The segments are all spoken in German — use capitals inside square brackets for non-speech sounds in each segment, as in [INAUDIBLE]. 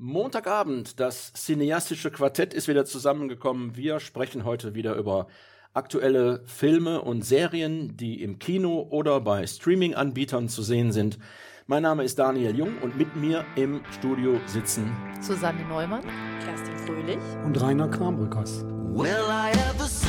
Montagabend, das cineastische Quartett ist wieder zusammengekommen. Wir sprechen heute wieder über aktuelle Filme und Serien, die im Kino oder bei Streaming-Anbietern zu sehen sind. Mein Name ist Daniel Jung und mit mir im Studio sitzen Susanne Neumann, Kerstin Fröhlich und Rainer Krambrückers. Will I ever see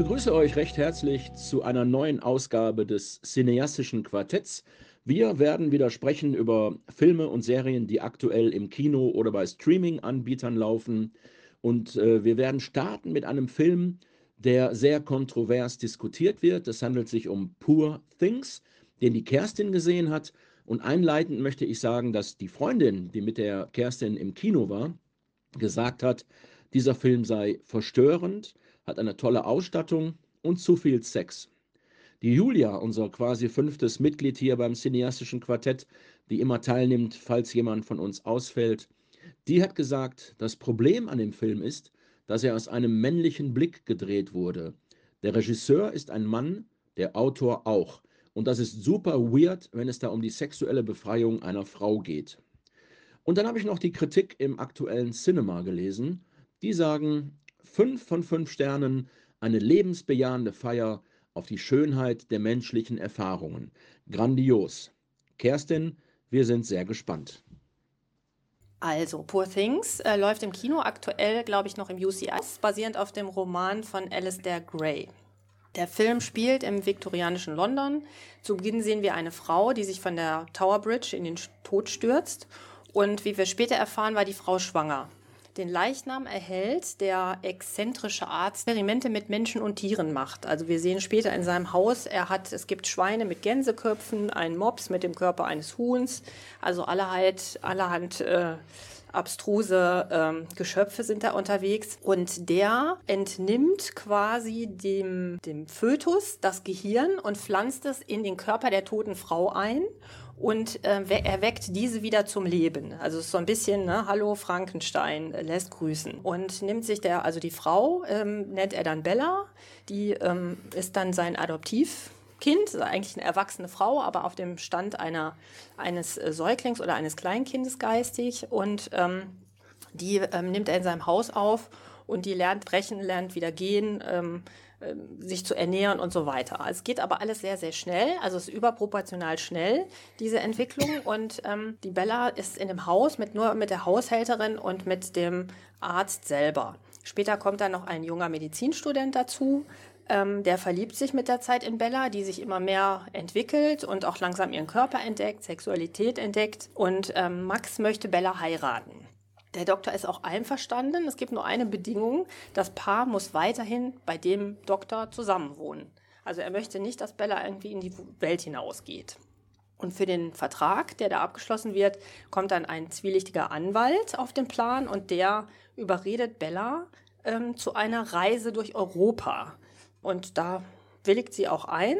begrüße euch recht herzlich zu einer neuen Ausgabe des cineastischen Quartetts. Wir werden wieder sprechen über Filme und Serien, die aktuell im Kino oder bei Streaming-Anbietern laufen. Und äh, wir werden starten mit einem Film, der sehr kontrovers diskutiert wird. Es handelt sich um Poor Things, den die Kerstin gesehen hat. Und einleitend möchte ich sagen, dass die Freundin, die mit der Kerstin im Kino war, gesagt hat, dieser Film sei verstörend, hat eine tolle Ausstattung und zu viel Sex. Die Julia, unser quasi fünftes Mitglied hier beim cineastischen Quartett, die immer teilnimmt, falls jemand von uns ausfällt, die hat gesagt, das Problem an dem Film ist, dass er aus einem männlichen Blick gedreht wurde. Der Regisseur ist ein Mann, der Autor auch. Und das ist super weird, wenn es da um die sexuelle Befreiung einer Frau geht. Und dann habe ich noch die Kritik im aktuellen Cinema gelesen. Die sagen, fünf von fünf Sternen, eine lebensbejahende Feier auf die Schönheit der menschlichen Erfahrungen. Grandios. Kerstin, wir sind sehr gespannt. Also, Poor Things äh, läuft im Kino aktuell, glaube ich, noch im UCS, basierend auf dem Roman von Alistair Gray. Der Film spielt im viktorianischen London. Zu Beginn sehen wir eine Frau, die sich von der Tower Bridge in den Tod stürzt. Und wie wir später erfahren, war die Frau schwanger. Den Leichnam erhält der exzentrische Arzt, Experimente mit Menschen und Tieren macht. Also wir sehen später in seinem Haus, er hat, es gibt Schweine mit Gänseköpfen, einen Mops mit dem Körper eines Huhns, also allerhand, allerhand äh, abstruse ähm, Geschöpfe sind da unterwegs. Und der entnimmt quasi dem, dem Fötus das Gehirn und pflanzt es in den Körper der toten Frau ein und äh, we- erweckt diese wieder zum Leben. Also es ist so ein bisschen, ne, hallo Frankenstein, äh, lässt grüßen. Und nimmt sich der, also die Frau ähm, nennt er dann Bella, die ähm, ist dann sein Adoptivkind, also eigentlich eine erwachsene Frau, aber auf dem Stand einer, eines äh, Säuglings oder eines Kleinkindes geistig. Und ähm, die ähm, nimmt er in seinem Haus auf und die lernt brechen, lernt wieder gehen, ähm, sich zu ernähren und so weiter. Es geht aber alles sehr, sehr schnell, also es ist überproportional schnell, diese Entwicklung. Und ähm, die Bella ist in dem Haus mit nur mit der Haushälterin und mit dem Arzt selber. Später kommt dann noch ein junger Medizinstudent dazu, ähm, der verliebt sich mit der Zeit in Bella, die sich immer mehr entwickelt und auch langsam ihren Körper entdeckt, Sexualität entdeckt. Und ähm, Max möchte Bella heiraten. Der Doktor ist auch einverstanden. Es gibt nur eine Bedingung. Das Paar muss weiterhin bei dem Doktor zusammenwohnen. Also er möchte nicht, dass Bella irgendwie in die Welt hinausgeht. Und für den Vertrag, der da abgeschlossen wird, kommt dann ein zwielichtiger Anwalt auf den Plan und der überredet Bella ähm, zu einer Reise durch Europa. Und da willigt sie auch ein,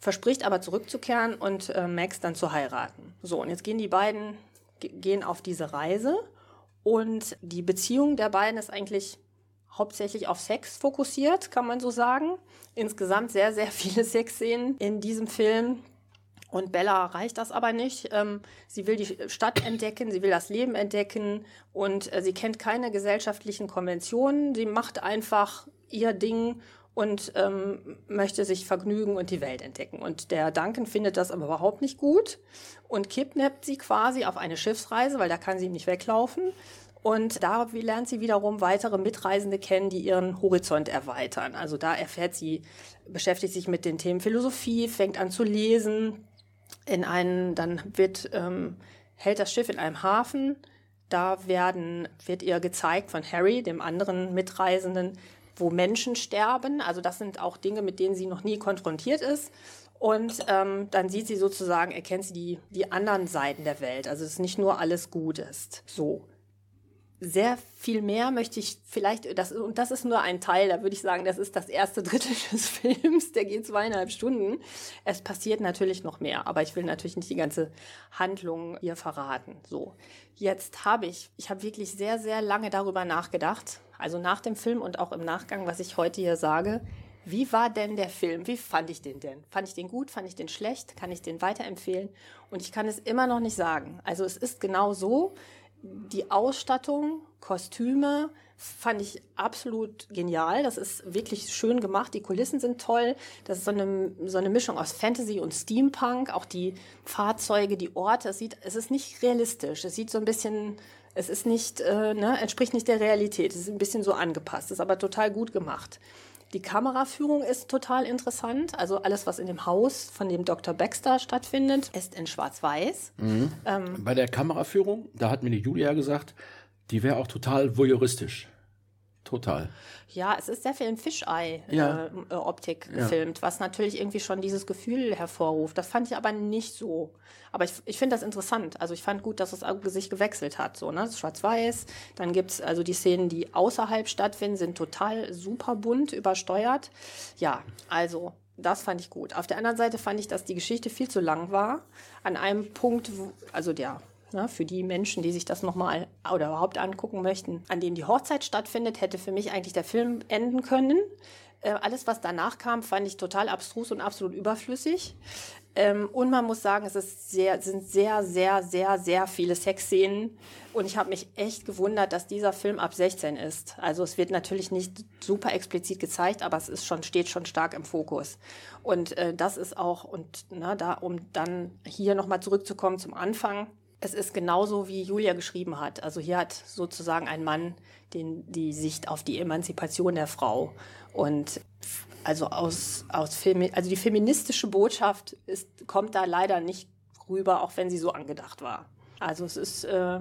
verspricht aber zurückzukehren und äh, Max dann zu heiraten. So, und jetzt gehen die beiden ge- gehen auf diese Reise und die Beziehung der beiden ist eigentlich hauptsächlich auf Sex fokussiert, kann man so sagen. Insgesamt sehr, sehr [LAUGHS] viele Sexszenen in diesem Film. Und Bella reicht das aber nicht. Ähm, sie will die Stadt entdecken, sie will das Leben entdecken und äh, sie kennt keine gesellschaftlichen Konventionen. Sie macht einfach ihr Ding und ähm, möchte sich vergnügen und die Welt entdecken. Und der Duncan findet das aber überhaupt nicht gut und kidnappt sie quasi auf eine Schiffsreise, weil da kann sie ihm nicht weglaufen. Und da lernt sie wiederum weitere Mitreisende kennen, die ihren Horizont erweitern. Also da erfährt sie, beschäftigt sich mit den Themen Philosophie, fängt an zu lesen. In einen, dann wird, ähm, hält das Schiff in einem Hafen. Da werden, wird ihr gezeigt von Harry, dem anderen Mitreisenden, wo Menschen sterben. Also das sind auch Dinge, mit denen sie noch nie konfrontiert ist. Und ähm, dann sieht sie sozusagen, erkennt sie die, die anderen Seiten der Welt. Also es ist nicht nur alles gut ist. So. Sehr viel mehr möchte ich vielleicht, das, und das ist nur ein Teil, da würde ich sagen, das ist das erste Drittel [LAUGHS] des Films, der geht zweieinhalb Stunden. Es passiert natürlich noch mehr, aber ich will natürlich nicht die ganze Handlung hier verraten. So, jetzt habe ich, ich habe wirklich sehr, sehr lange darüber nachgedacht, also nach dem Film und auch im Nachgang, was ich heute hier sage. Wie war denn der Film? Wie fand ich den denn? Fand ich den gut? Fand ich den schlecht? Kann ich den weiterempfehlen? Und ich kann es immer noch nicht sagen. Also es ist genau so, die Ausstattung, Kostüme fand ich absolut genial. Das ist wirklich schön gemacht. Die Kulissen sind toll. Das ist so eine, so eine Mischung aus Fantasy und Steampunk. Auch die Fahrzeuge, die Orte. Es, sieht, es ist nicht realistisch. Es sieht so ein bisschen, es ist nicht, äh, ne, entspricht nicht der Realität. Es ist ein bisschen so angepasst. ist aber total gut gemacht. Die Kameraführung ist total interessant. Also alles, was in dem Haus von dem Dr. Baxter stattfindet, ist in Schwarz-Weiß. Bei der Kameraführung, da hat mir die Julia gesagt, die wäre auch total voyeuristisch. Total. Ja, es ist sehr viel in Ja. Fisheye-Optik Ja. gefilmt, was natürlich irgendwie schon dieses Gefühl hervorruft. Das fand ich aber nicht so. Aber ich, ich finde das interessant. Also ich fand gut, dass es auch sich gewechselt hat. So, ne? Das Schwarz-Weiß. Dann gibt's also die Szenen, die außerhalb stattfinden, sind total super bunt übersteuert. Ja, also das fand ich gut. Auf der anderen Seite fand ich, dass die Geschichte viel zu lang war. An einem Punkt, wo, also der Ne, für die Menschen, die sich das nochmal oder überhaupt angucken möchten, an dem die Hochzeit stattfindet, hätte für mich eigentlich der Film enden können. Äh, alles, was danach kam, fand ich total abstrus und absolut überflüssig. Ähm, und man muss sagen, es ist sehr, sind sehr, sehr, sehr, sehr viele Sexszenen. Und ich habe mich echt gewundert, dass dieser Film ab 16 ist. Also es wird natürlich nicht super explizit gezeigt, aber es ist schon, steht schon stark im Fokus. Und äh, das ist auch, und na, da, um dann hier nochmal zurückzukommen zum Anfang, es ist genauso, wie Julia geschrieben hat. Also hier hat sozusagen ein Mann den, die Sicht auf die Emanzipation der Frau. Und also aus, aus Femi also die feministische Botschaft ist, kommt da leider nicht rüber, auch wenn sie so angedacht war. Also es ist, äh,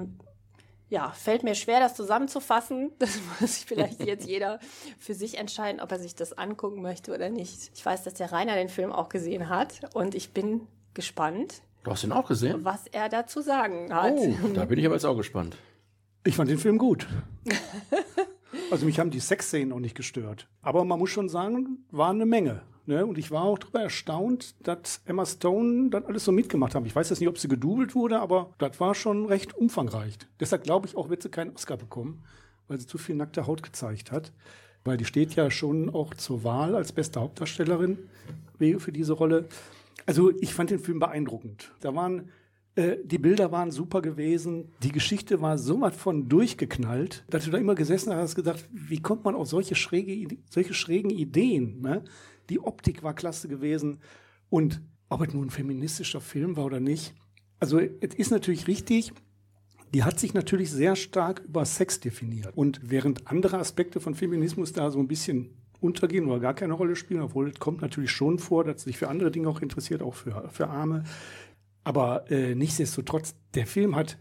ja, fällt mir schwer, das zusammenzufassen. [LAUGHS] Das muss sich vielleicht jetzt [LAUGHS] jeder für sich entscheiden, ob er sich das angucken möchte oder nicht. Ich weiß, dass der Rainer den Film auch gesehen hat und ich bin gespannt, Du hast ihn auch gesehen? was er dazu sagen hat. Oh, da bin ich aber jetzt auch gespannt. Ich fand den Film gut. [LAUGHS] Also mich haben die Sexszenen auch nicht gestört. Aber man muss schon sagen, war eine Menge. Ne? Und ich war auch darüber erstaunt, dass Emma Stone das alles so mitgemacht hat. Ich weiß jetzt nicht, ob sie gedoubelt wurde, aber das war schon recht umfangreich. Deshalb glaube ich auch, wird sie keinen Oscar bekommen, weil sie zu viel nackte Haut gezeigt hat. Weil die steht ja schon auch zur Wahl als beste Hauptdarstellerin für diese Rolle. Also ich fand den Film beeindruckend. Da waren äh, die Bilder waren super gewesen. Die Geschichte war so was von durchgeknallt, dass du da immer gesessen hast und gedacht, wie kommt man auf solche, schräge, solche schrägen Ideen? Ne? Die Optik war klasse gewesen. Und ob es nun ein feministischer Film war oder nicht, also es ist natürlich richtig, die hat sich natürlich sehr stark über Sex definiert. Und während andere Aspekte von Feminismus da so ein bisschen untergehen oder gar keine Rolle spielen, obwohl es kommt natürlich schon vor, dass sie sich für andere Dinge auch interessiert, auch für, für Arme. Aber äh, nichtsdestotrotz, der Film hat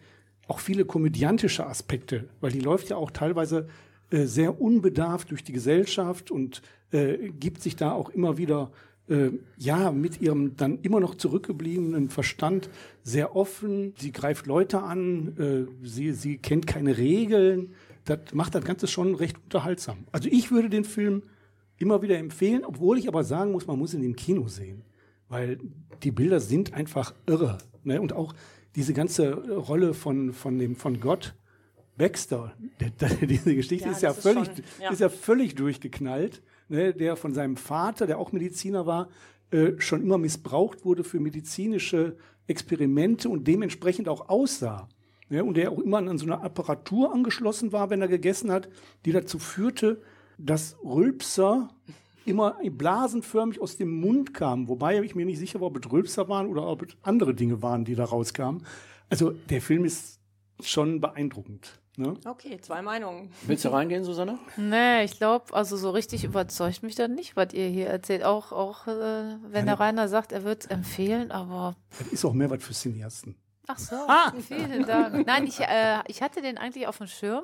auch viele komödiantische Aspekte, weil die läuft ja auch teilweise äh, sehr unbedarft durch die Gesellschaft und äh, gibt sich da auch immer wieder äh, ja mit ihrem dann immer noch zurückgebliebenen Verstand sehr offen. Sie greift Leute an, äh, sie, sie kennt keine Regeln. Das macht das Ganze schon recht unterhaltsam. Also ich würde den Film immer wieder empfehlen, obwohl ich aber sagen muss, man muss ihn im Kino sehen weil die Bilder sind einfach irre. Ne? Und auch diese ganze Rolle von, von, dem, von Gott, Baxter, der, der, [LAUGHS] diese Geschichte Ja, ist ja, ist völlig, schon- ja. ist ja völlig durchgeknallt, ne? der von seinem Vater, der auch Mediziner war, äh, schon immer missbraucht wurde für medizinische Experimente und dementsprechend auch aussah. Ne? Und der auch immer an so eine Apparatur angeschlossen war, wenn er gegessen hat, die dazu führte, dass Rülpser immer blasenförmig aus dem Mund kamen. Wobei ich mir nicht sicher war, ob es Rülpser waren oder ob es andere Dinge waren, die da rauskamen. Also der Film ist schon beeindruckend. Ne? Okay, zwei Meinungen. Willst du reingehen, Susanne? Nee, ich glaube, also so richtig überzeugt mich dann nicht, was ihr hier erzählt. Auch, auch äh, wenn der Rainer sagt, er wird es empfehlen, aber Das ist auch mehr was für Cineasten. ach so, vielen Dank. Nein, ich, äh, ich hatte den eigentlich auf dem Schirm.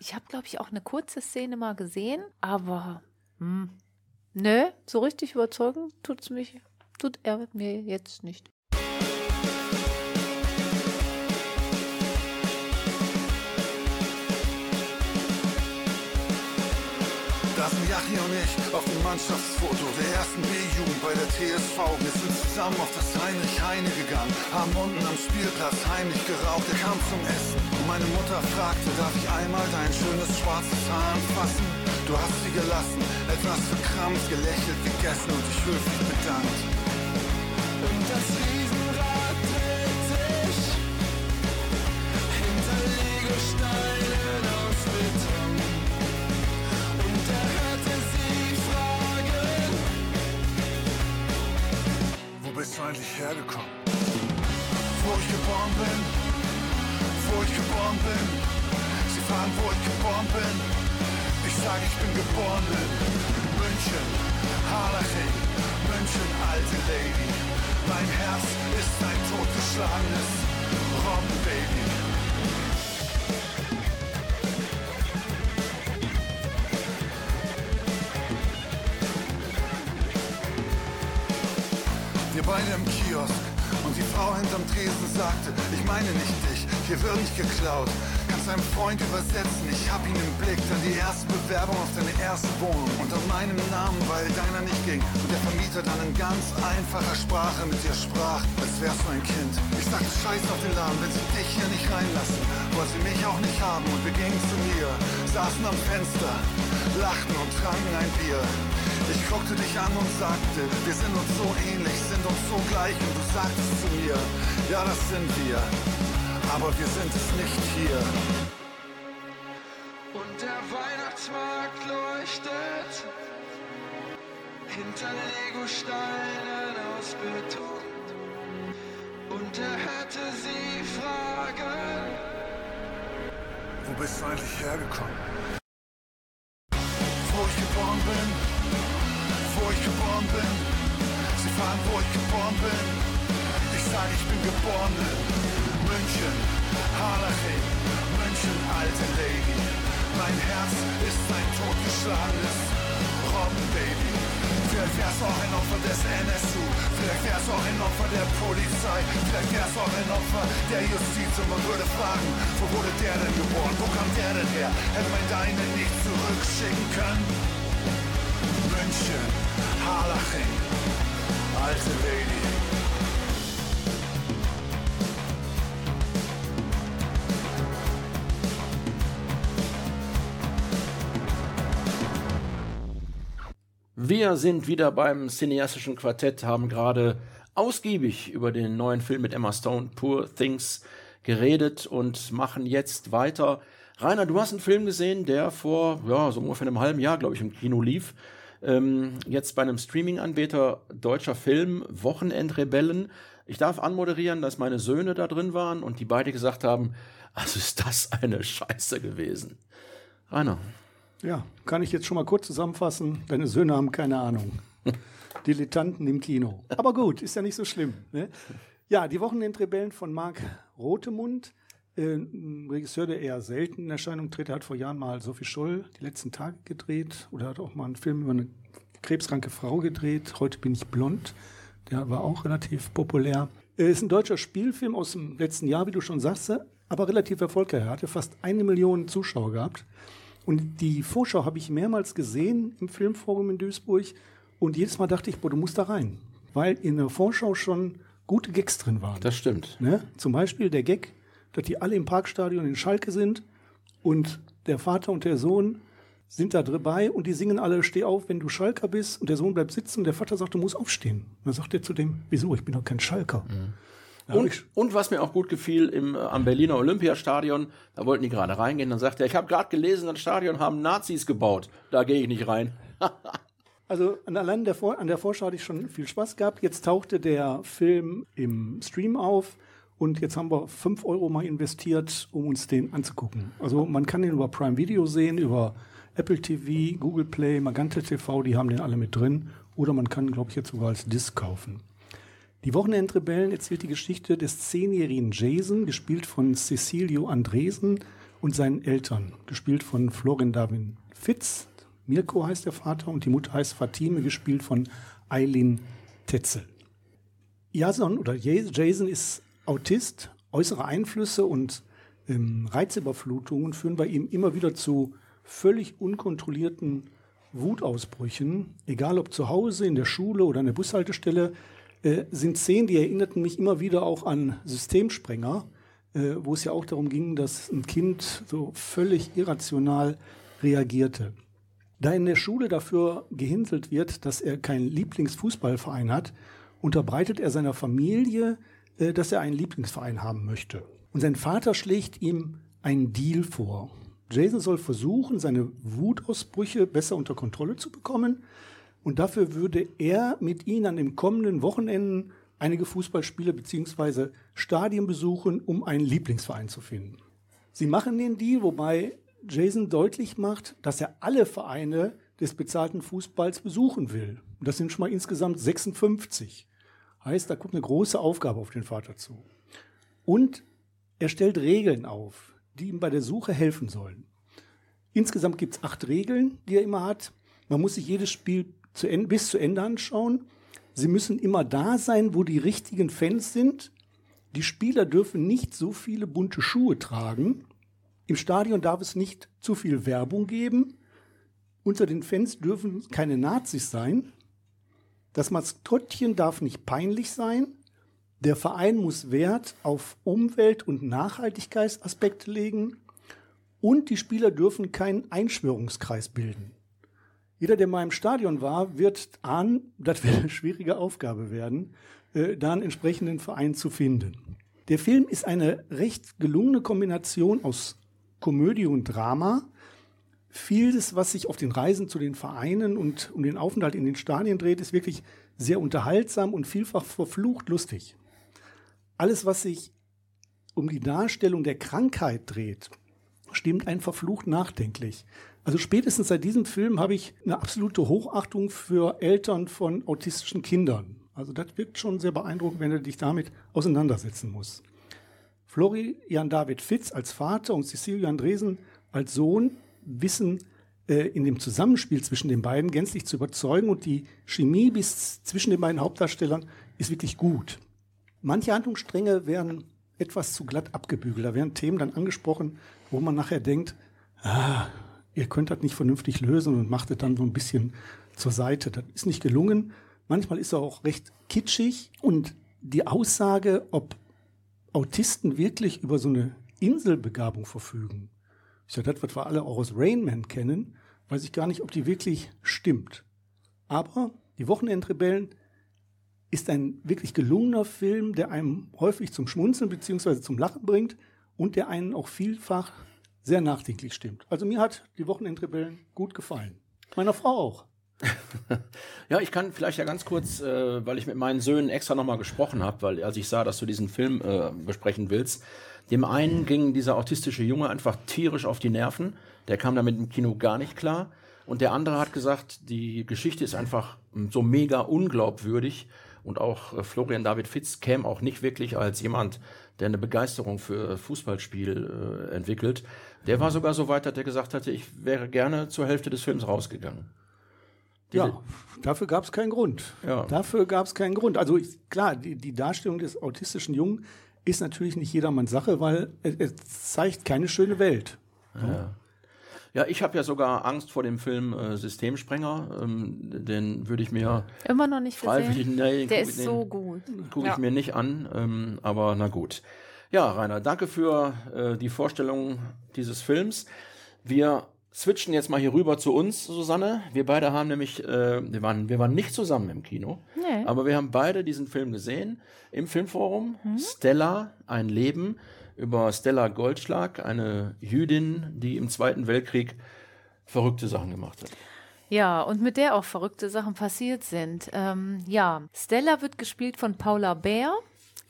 Ich habe, glaube ich, auch eine kurze Szene mal gesehen, aber hm, nö, so richtig überzeugen tut's mich, tut er mir jetzt nicht. Yachi und ich auf dem Mannschaftsfoto der ersten B-Jugend bei der TSV. Wir sind zusammen auf das Heinrich Heine gegangen, haben unten am Spielplatz heimlich geraucht. Er kam zum Essen und meine Mutter fragte, darf ich einmal dein schönes schwarzes Haar anfassen? Du hast sie gelassen, etwas verkrampft, gelächelt, gegessen und dich höflich bedankt. Hergekommen? Wo ich geboren bin, wo ich geboren bin. Sie fragen, wo ich geboren bin. Ich sage, ich bin geboren in München, Harlaching, München, alte Lady. Mein Herz ist ein totgeschlagenes Robbenbaby. Beide im Kiosk und die Frau hinterm Tresen sagte, ich meine nicht dich, hier wird nicht geklaut. Kannst deinem Freund übersetzen, ich hab ihn im Blick, dann die erste Bewerbung auf deine erste Wohnung unter meinem Namen, weil deiner nicht ging. Und der Vermieter dann in ganz einfacher Sprache mit dir sprach, als wärst du ein Kind. Ich sagte Scheiß auf den Laden, wenn sie dich hier nicht reinlassen, wollte sie mich auch nicht haben und wir gingen zu mir, saßen am Fenster, lachten und tranken ein Bier. Ich guckte dich an und sagte, wir sind uns so ähnlich, sind uns so gleich und du sagtest zu mir, ja das sind wir, aber wir sind es nicht hier. Und der Weihnachtsmarkt leuchtet hinter Legosteinen aus Beton. Und er hörte sie fragen, wo bist du eigentlich hergekommen? Wo ich geboren bin, wo ich geboren bin. Sie fragen, wo ich geboren bin. Ich sage, ich bin geboren in München, Harlaching, München, alte Lady. Mein Herz ist ein totgeschlagenes robben, Baby. Vielleicht wärst du auch ein Opfer des NSU. Vielleicht wärst du auch ein Opfer der Polizei. Vielleicht wärst du auch ein Opfer der Justiz. Und man würde fragen, wo wurde der denn geboren? Wo kam der denn her? Hätte man deinen nicht zurückschicken können? München, Harlaching, alte Lady. Wir sind wieder beim cineastischen Quartett, haben gerade ausgiebig über den neuen Film mit Emma Stone, Poor Things, geredet und machen jetzt weiter. Rainer, du hast einen Film gesehen, der vor ja, so ungefähr einem halben Jahr, glaube ich, im Kino lief. Ähm, jetzt bei einem Streaming-Anbieter deutscher Film, Wochenendrebellen. Ich darf anmoderieren, dass meine Söhne da drin waren und die beide gesagt haben, also ist das eine Scheiße gewesen. Rainer. Ja, kann ich jetzt schon mal kurz zusammenfassen. Deine Söhne haben keine Ahnung. Dilettanten im Kino. Aber gut, ist ja nicht so schlimm. Ne? Ja, die Wochenendrebellen von Marc Rotemund. Äh, ein Regisseur, der eher selten in Erscheinung tritt. Er hat vor Jahren mal Sophie Scholl die letzten Tage gedreht. Oder hat auch mal einen Film über eine krebskranke Frau gedreht. Heute bin ich blond. Der war auch relativ populär. Er ist ein deutscher Spielfilm aus dem letzten Jahr, wie du schon sagst, aber relativ erfolgreich. Er hatte fast eine Million Zuschauer gehabt. Und die Vorschau habe ich mehrmals gesehen im Filmforum in Duisburg. Und jedes Mal dachte ich, boah, du musst da rein. Weil in der Vorschau schon gute Gags drin waren. Das stimmt. Ne? Zum Beispiel der Gag, dass die alle im Parkstadion in Schalke sind und der Vater und der Sohn sind da dabei und die singen alle, steh auf, wenn du Schalker bist und der Sohn bleibt sitzen und der Vater sagt, du musst aufstehen. Und dann sagt er zu dem, wieso, ich bin doch kein Schalker. Ich- Und, und was mir auch gut gefiel, im, äh, am Berliner Olympiastadion, da wollten die gerade reingehen, dann sagt er, ich habe gerade gelesen, das Stadion haben Nazis gebaut. Da gehe ich nicht rein. [LAUGHS] Also an, allein der Vor an der Vorschau hatte ich schon viel Spaß gehabt. Jetzt tauchte der Film im Stream auf und jetzt haben wir 5 Euro mal investiert, um uns den anzugucken. Also man kann den über Prime Video sehen, über Apple TV, Google Play, Magenta TV, die haben den alle mit drin. Oder man kann, glaube ich, jetzt sogar als Disc kaufen. Die Wochenendrebellen erzählt die Geschichte des zehnjährigen Jason, gespielt von Cecilio Andresen und seinen Eltern, gespielt von Florin Darwin Fitz. Mirko heißt der Vater und die Mutter heißt Fatime, gespielt von Eileen Tetzel. Jason oder Jason ist Autist. Äußere Einflüsse und ähm, Reizüberflutungen führen bei ihm immer wieder zu völlig unkontrollierten Wutausbrüchen. Egal ob zu Hause, in der Schule oder an der Bushaltestelle, äh, sind Szenen, die erinnerten mich immer wieder auch an Systemsprenger, äh, wo es ja auch darum ging, dass ein Kind so völlig irrational reagierte. Da in der Schule dafür gehinselt wird, dass er keinen Lieblingsfußballverein hat, unterbreitet er seiner Familie, äh, dass er einen Lieblingsverein haben möchte. Und sein Vater schlägt ihm einen Deal vor. Jason soll versuchen, seine Wutausbrüche besser unter Kontrolle zu bekommen. Und dafür würde er mit ihnen an den kommenden Wochenenden einige Fußballspiele bzw. Stadien besuchen, um einen Lieblingsverein zu finden. Sie machen den Deal, wobei Jason deutlich macht, dass er alle Vereine des bezahlten Fußballs besuchen will. Das sind schon mal insgesamt 56. Heißt, da kommt eine große Aufgabe auf den Vater zu. Und er stellt Regeln auf, die ihm bei der Suche helfen sollen. Insgesamt gibt es acht Regeln, die er immer hat. Man muss sich jedes Spiel zu Ende, bis zu Ende anschauen. Sie müssen immer da sein, wo die richtigen Fans sind. Die Spieler dürfen nicht so viele bunte Schuhe tragen. Im Stadion darf es nicht zu viel Werbung geben. Unter den Fans dürfen keine Nazis sein. Das Maskottchen darf nicht peinlich sein. Der Verein muss Wert auf Umwelt- und Nachhaltigkeitsaspekte legen. Und die Spieler dürfen keinen Einschwörungskreis bilden. Jeder, der mal im Stadion war, wird ahnen, das wird eine schwierige Aufgabe werden, äh, da einen entsprechenden Verein zu finden. Der Film ist eine recht gelungene Kombination aus Komödie und Drama. Vieles, was sich auf den Reisen zu den Vereinen und um den Aufenthalt in den Stadien dreht, ist wirklich sehr unterhaltsam und vielfach verflucht lustig. Alles, was sich um die Darstellung der Krankheit dreht, stimmt ein verflucht nachdenklich. Also spätestens seit diesem Film habe ich eine absolute Hochachtung für Eltern von autistischen Kindern. Also das wirkt schon sehr beeindruckend, wenn du dich damit auseinandersetzen musst. Florian David Fitz als Vater und Cecilia Andresen als Sohn wissen äh, in dem Zusammenspiel zwischen den beiden gänzlich zu überzeugen und die Chemie bis zwischen den beiden Hauptdarstellern ist wirklich gut. Manche Handlungsstränge werden etwas zu glatt abgebügelt. Da werden Themen dann angesprochen, wo man nachher denkt, ah, ihr könnt das nicht vernünftig lösen und macht es dann so ein bisschen zur Seite. Das ist nicht gelungen. Manchmal ist er auch recht kitschig und die Aussage, ob Autisten wirklich über so eine Inselbegabung verfügen, ist ja das, was wir alle auch aus Rain Man kennen, weiß ich gar nicht, ob die wirklich stimmt. Aber die Wochenendrebellen ist ein wirklich gelungener Film, der einem häufig zum Schmunzeln bzw. zum Lachen bringt und der einen auch vielfach sehr nachdenklich stimmt. Also mir hat die Wochenendrebellen gut gefallen. Meiner Frau auch. [LAUGHS] Ja, ich kann vielleicht ja ganz kurz, äh, weil ich mit meinen Söhnen extra nochmal gesprochen habe, weil als ich sah, dass du diesen Film äh, besprechen willst, dem einen ging dieser autistische Junge einfach tierisch auf die Nerven. Der kam damit im Kino gar nicht klar. Und der andere hat gesagt, die Geschichte ist einfach so mega unglaubwürdig. Und auch äh, Florian David Fitz käme auch nicht wirklich als jemand, der eine Begeisterung für Fußballspiel äh, entwickelt. Der war sogar so weit, dass er gesagt hatte, ich wäre gerne zur Hälfte des Films rausgegangen. Ja, dafür gab es keinen Grund. Ja. Dafür gab es keinen Grund. Also ich, klar, die, die Darstellung des autistischen Jungen ist natürlich nicht jedermanns Sache, weil es, es zeigt keine schöne Welt. Ja, ich habe ja sogar Angst vor dem Film äh, Systemsprenger. Ähm, den würde ich mir Immer noch nicht gesehen. nee, Der ist den so gut. gucke Ja. ich mir nicht an. Ähm, aber na gut. Ja, Rainer, danke für äh, die Vorstellung dieses Films. Wir switchen jetzt mal hier rüber zu uns, Susanne. Wir beide haben nämlich, äh, wir, waren, wir waren nicht zusammen im Kino, Nee. aber wir haben beide diesen Film gesehen im Filmforum. Stella, ein Leben über Stella Goldschlag, eine Jüdin, die im Zweiten Weltkrieg verrückte Sachen gemacht hat. Ja, und mit der auch verrückte Sachen passiert sind. Ähm, ja, Stella wird gespielt von Paula Bär.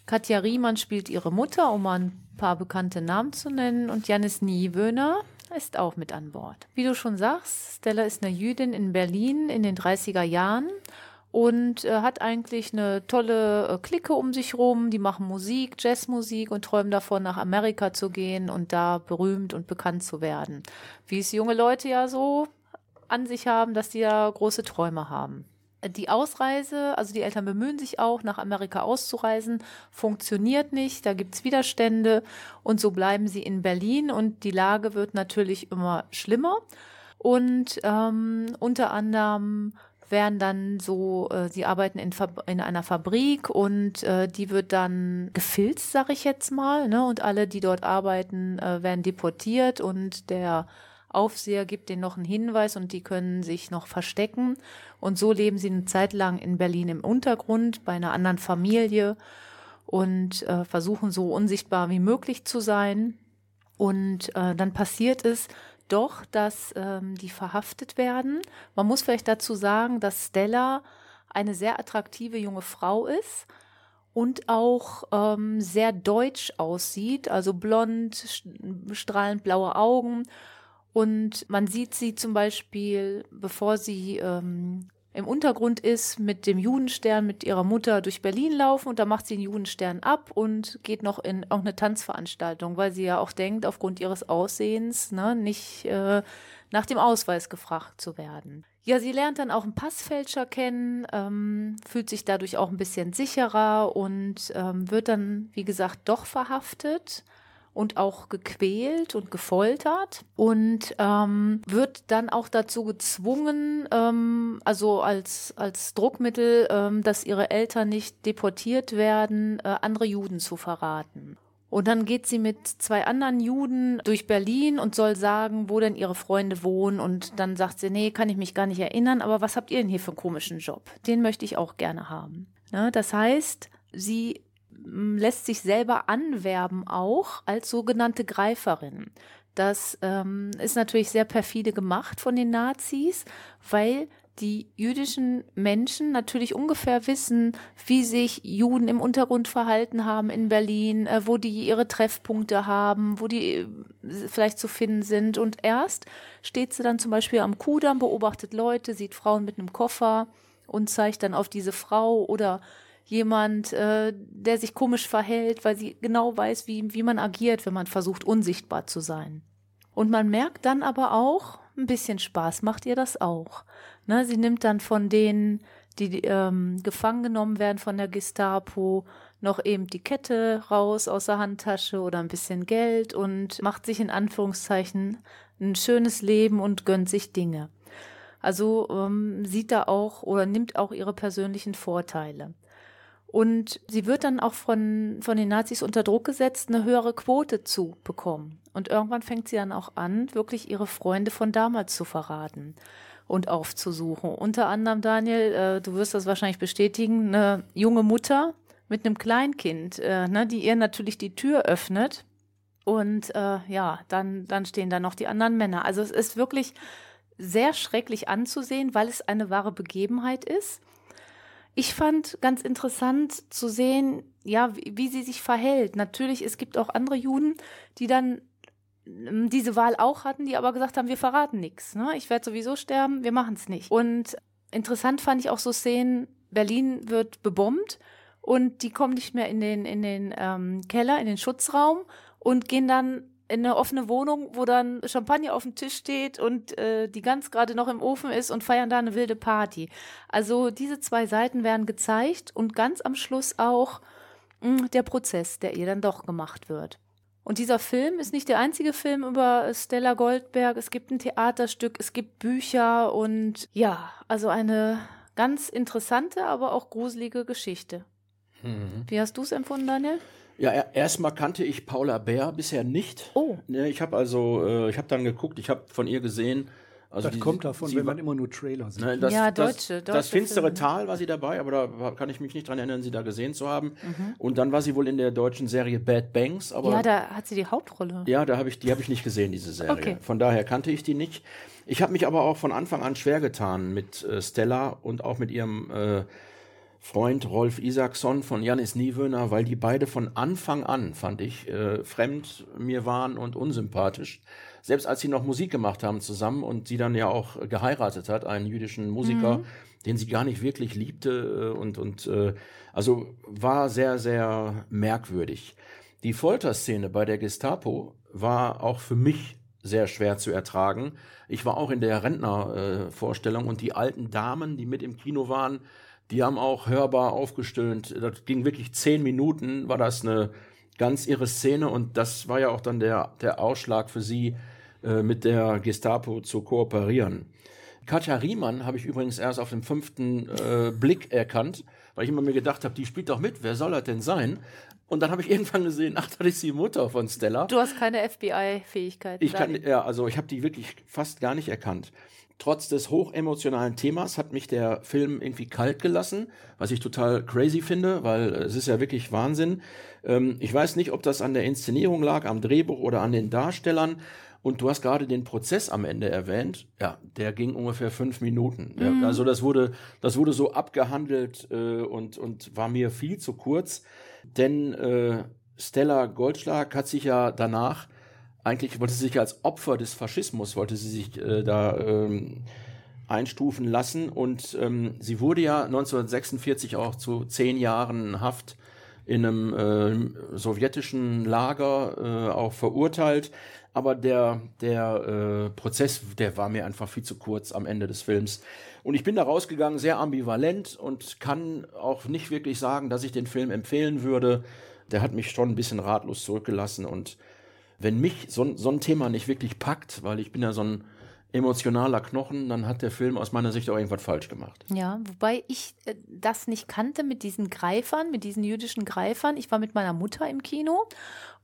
Katja Riemann spielt ihre Mutter, um ein paar bekannte Namen zu nennen. Und Janis Niewöhner ist auch mit an Bord. Wie du schon sagst, Stella ist eine Jüdin in Berlin in den 30er Jahren und äh, hat eigentlich eine tolle äh, Clique um sich rum. Die machen Musik, Jazzmusik und träumen davon, nach Amerika zu gehen und da berühmt und bekannt zu werden. Wie es junge Leute ja so an sich haben, dass die ja große Träume haben. Die Ausreise, also die Eltern bemühen sich auch, nach Amerika auszureisen, funktioniert nicht, da gibt es Widerstände und so bleiben sie in Berlin und die Lage wird natürlich immer schlimmer. Und ähm, unter anderem werden dann so, äh, sie arbeiten in, Fab in einer Fabrik und äh, die wird dann gefilzt, sag ich jetzt mal, ne? Und alle, die dort arbeiten, äh, werden deportiert und der Aufseher gibt denen noch einen Hinweis und die können sich noch verstecken. Und so leben sie eine Zeit lang in Berlin im Untergrund bei einer anderen Familie und äh, versuchen so unsichtbar wie möglich zu sein. Und äh, dann passiert es doch, dass ähm, die verhaftet werden. Man muss vielleicht dazu sagen, dass Stella eine sehr attraktive junge Frau ist und auch ähm, sehr deutsch aussieht, also blond, st- strahlend blaue Augen. Und man sieht sie zum Beispiel, bevor sie ähm, im Untergrund ist, mit dem Judenstern, mit ihrer Mutter durch Berlin laufen und da macht sie den Judenstern ab und geht noch in auch eine Tanzveranstaltung, weil sie ja auch denkt, aufgrund ihres Aussehens ne, nicht äh, nach dem Ausweis gefragt zu werden. Ja, sie lernt dann auch einen Passfälscher kennen, ähm, fühlt sich dadurch auch ein bisschen sicherer und ähm, wird dann, wie gesagt, doch verhaftet und auch gequält und gefoltert und ähm, wird dann auch dazu gezwungen, ähm, also als, als Druckmittel, ähm, dass ihre Eltern nicht deportiert werden, äh, andere Juden zu verraten. Und dann geht sie mit zwei anderen Juden durch Berlin und soll sagen, wo denn ihre Freunde wohnen. Und dann sagt sie, nee, kann ich mich gar nicht erinnern, aber was habt ihr denn hier für einen komischen Job? Den möchte ich auch gerne haben. Ne? Das heißt, sie lässt sich selber anwerben auch als sogenannte Greiferin. Das ähm, ist natürlich sehr perfide gemacht von den Nazis, weil die jüdischen Menschen natürlich ungefähr wissen, wie sich Juden im Untergrund verhalten haben in Berlin, äh, wo die ihre Treffpunkte haben, wo die äh, vielleicht zu finden sind. Und erst steht sie dann zum Beispiel am Kudamm, beobachtet Leute, sieht Frauen mit einem Koffer und zeigt dann auf diese Frau oder jemand, äh, der sich komisch verhält, weil sie genau weiß, wie, wie man agiert, wenn man versucht, unsichtbar zu sein. Und man merkt dann aber auch, ein bisschen Spaß macht ihr das auch. Ne, sie nimmt dann von denen, die ähm, gefangen genommen werden von der Gestapo, noch eben die Kette raus aus der Handtasche oder ein bisschen Geld und macht sich in Anführungszeichen ein schönes Leben und gönnt sich Dinge. Also ähm, sieht da auch oder nimmt auch ihre persönlichen Vorteile. Und sie wird dann auch von, von den Nazis unter Druck gesetzt, eine höhere Quote zu bekommen. Und irgendwann fängt sie dann auch an, wirklich ihre Freunde von damals zu verraten und aufzusuchen. Unter anderem, Daniel, äh, du wirst das wahrscheinlich bestätigen, eine junge Mutter mit einem Kleinkind, äh, ne, die ihr natürlich die Tür öffnet. Und äh, ja, dann, dann stehen da noch die anderen Männer. Also es ist wirklich sehr schrecklich anzusehen, weil es eine wahre Begebenheit ist. Ich fand ganz interessant zu sehen, ja, wie, wie sie sich verhält. Natürlich, es gibt auch andere Juden, die dann ähm, diese Wahl auch hatten, die aber gesagt haben, wir verraten nichts. Ne? Ich werde sowieso sterben, wir machen es nicht. Und interessant fand ich auch so Szenen, Berlin wird bebombt und die kommen nicht mehr in den, in den ähm, Keller, in den Schutzraum und gehen dann in eine offene Wohnung, wo dann Champagner auf dem Tisch steht und äh, die Gans gerade noch im Ofen ist und feiern da eine wilde Party. Also diese zwei Seiten werden gezeigt und ganz am Schluss auch mh, der Prozess, der ihr dann doch gemacht wird. Und dieser Film ist nicht der einzige Film über Stella Goldberg. Es gibt ein Theaterstück, es gibt Bücher und ja, also eine ganz interessante, aber auch gruselige Geschichte. Wie hast du es empfunden, Daniel? Ja, er- erstmal kannte ich Paula Bär bisher nicht. Oh. Ne, Ich habe also, äh, ich habe dann geguckt, ich habe von ihr gesehen. Also das die- kommt davon, sie wenn man immer nur Trailer sieht. Ne, das, Ja, das, deutsche- das finstere Filme. Tal war sie dabei, aber da kann ich mich nicht dran erinnern, sie da gesehen zu haben. Mhm. Und dann war sie wohl in der deutschen Serie Bad Banks, aber ja, da hat sie die Hauptrolle. ja, da habe ich, die habe ich nicht gesehen, diese Serie. Okay. Von daher kannte ich die nicht. Ich habe mich aber auch von Anfang an schwer getan mit äh, Stella und auch mit ihrem äh, Freund Rolf Isaacson von Janis Niewöhner, weil die beide von Anfang an, fand ich, äh, fremd mir waren und unsympathisch. Selbst als sie noch Musik gemacht haben zusammen und sie dann ja auch geheiratet hat, einen jüdischen Musiker, den sie gar nicht wirklich liebte äh, und, und äh, also war sehr, sehr merkwürdig. Die Folterszene bei der Gestapo war auch für mich sehr schwer zu ertragen. Ich war auch in der Rentnervorstellung äh, und die alten Damen, die mit im Kino waren, die haben auch hörbar aufgestöhnt. Das ging wirklich zehn Minuten, war das eine ganz irre Szene und das war ja auch dann der, der Ausschlag für sie, äh, mit der Gestapo zu kooperieren. Katja Riemann habe ich übrigens erst auf dem fünften äh, Blick erkannt, weil ich immer mir gedacht habe, die spielt doch mit, wer soll das denn sein? Und dann habe ich [LAUGHS] irgendwann gesehen, ach, das ist die Mutter von Stella. Du hast keine FBI-Fähigkeiten. Ich kann, ja, also ich habe die wirklich fast gar nicht erkannt. Trotz des hochemotionalen Themas hat mich der Film irgendwie kalt gelassen, was ich total crazy finde, weil äh, es ist ja wirklich Wahnsinn. Ähm, ich weiß nicht, ob das an der Inszenierung lag, am Drehbuch oder an den Darstellern. Und du hast gerade den Prozess am Ende erwähnt. Ja, der ging ungefähr fünf Minuten. Ja, also das wurde, das wurde so abgehandelt äh, und, und war mir viel zu kurz. Denn äh, Stella Goldschlag hat sich ja danach eigentlich wollte sie sich als Opfer des Faschismus, wollte sie sich äh, da ähm, einstufen lassen. Und ähm, sie wurde ja 1946 auch zu zehn Jahren Haft in einem äh, sowjetischen Lager äh, auch verurteilt. Aber der, der äh, Prozess, der war mir einfach viel zu kurz am Ende des Films. Und ich bin da rausgegangen sehr ambivalent und kann auch nicht wirklich sagen, dass ich den Film empfehlen würde. Der hat mich schon ein bisschen ratlos zurückgelassen und wenn mich so, ein- so ein Thema nicht wirklich packt, weil ich bin ja so ein emotionaler Knochen, dann hat der Film aus meiner Sicht auch irgendwas falsch gemacht. Ja, wobei ich äh, das nicht kannte mit diesen Greifern, mit diesen jüdischen Greifern. Ich war mit meiner Mutter im Kino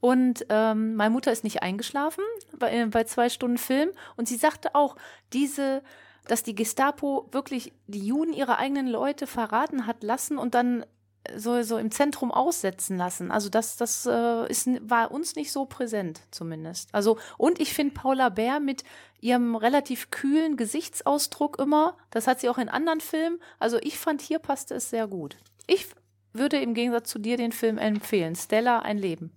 und ähm, meine Mutter ist nicht eingeschlafen bei, äh, bei zwei Stunden Film und sie sagte auch, diese, dass die Gestapo wirklich die Juden ihre eigenen Leute verraten hat lassen und dann so, so im Zentrum aussetzen lassen. Also das, das äh, ist, war uns nicht so präsent zumindest. Also und ich finde Paula Bär mit ihrem relativ kühlen Gesichtsausdruck immer, das hat sie auch in anderen Filmen. Also ich fand hier passte es sehr gut. Ich würde im Gegensatz zu dir den Film empfehlen. Stella, ein Leben.